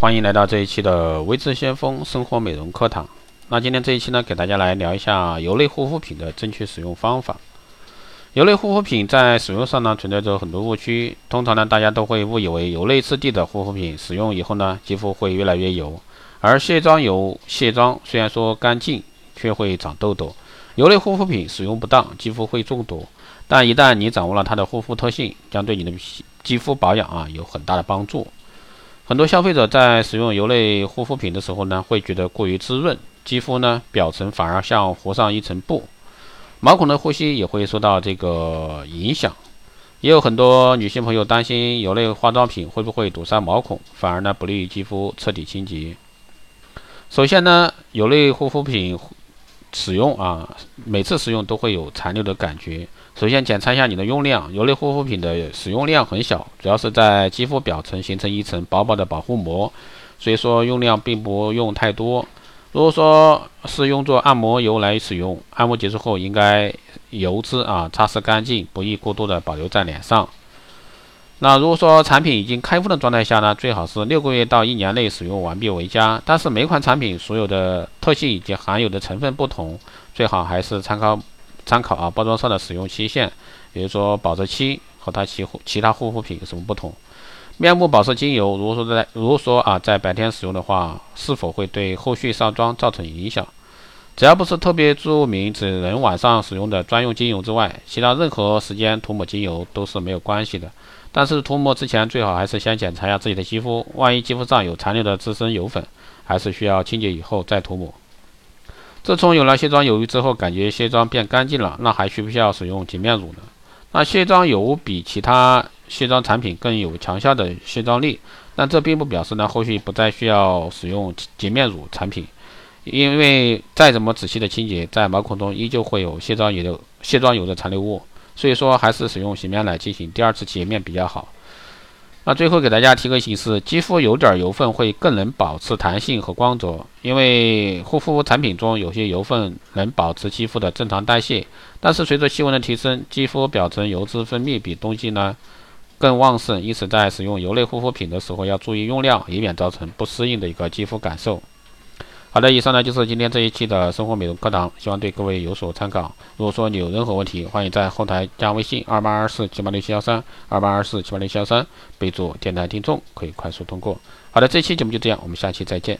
欢迎来到这一期的微智先锋生活美容课堂。那今天这一期呢，给大家来聊一下油类护肤品的正确使用方法。油类护肤品在使用上呢，存在着很多误区。通常呢，大家都会误以为油类质地的护肤品使用以后呢，肌肤会越来越油。而卸妆油卸妆虽然说干净，却会长痘痘。油类护肤品使用不当，肌肤会中毒。但一旦你掌握了它的护肤特性，将对你的肌肤保养啊有很大的帮助。很多消费者在使用油类护肤品的时候呢，会觉得过于滋润，肌肤呢表层反而像糊上一层布，毛孔的呼吸也会受到这个影响。也有很多女性朋友担心油类化妆品会不会堵塞毛孔，反而呢不利于肌肤彻底清洁。首先呢，油类护肤品使用啊，每次使用都会有残留的感觉。首先检查一下你的用量，油类护肤品的使用量很小，主要是在肌肤表层形成一层薄薄的保护膜，所以说用量并不用太多。如果说是用作按摩油来使用，按摩结束后应该油脂啊擦拭干净，不宜过多的保留在脸上。那如果说产品已经开封的状态下呢，最好是六个月到一年内使用完毕为佳。但是每款产品所有的特性以及含有的成分不同，最好还是参考。参考啊，包装上的使用期限，比如说保质期和它其其他护肤品有什么不同？面部保湿精油，如果说在如果说啊在白天使用的话，是否会对后续上妆造成影响？只要不是特别注明只能晚上使用的专用精油之外，其他任何时间涂抹精油都是没有关系的。但是涂抹之前最好还是先检查一下自己的肌肤，万一肌肤上有残留的自身油粉，还是需要清洁以后再涂抹。自从有了卸妆油之后，感觉卸妆变干净了，那还需不需要使用洁面乳呢？那卸妆油比其他卸妆产品更有强效的卸妆力，但这并不表示呢后续不再需要使用洁面乳产品，因为再怎么仔细的清洁，在毛孔中依旧会有卸妆油的卸妆油的残留物，所以说还是使用洗面奶进行第二次洁面比较好。那最后给大家提个醒是：肌肤有点油分会更能保持弹性和光泽，因为护肤产品中有些油分能保持肌肤的正常代谢，但是随着气温的提升，肌肤表层油脂分泌比冬季呢更旺盛，因此在使用油类护肤品的时候要注意用量，以免造成不适应的一个肌肤感受。好的，以上呢就是今天这一期的生活美容课堂，希望对各位有所参考。如果说你有任何问题，欢迎在后台加微信二八二四七八六七幺三二八二四七八六七幺三，备注电台听众，可以快速通过。好的，这期节目就这样，我们下期再见。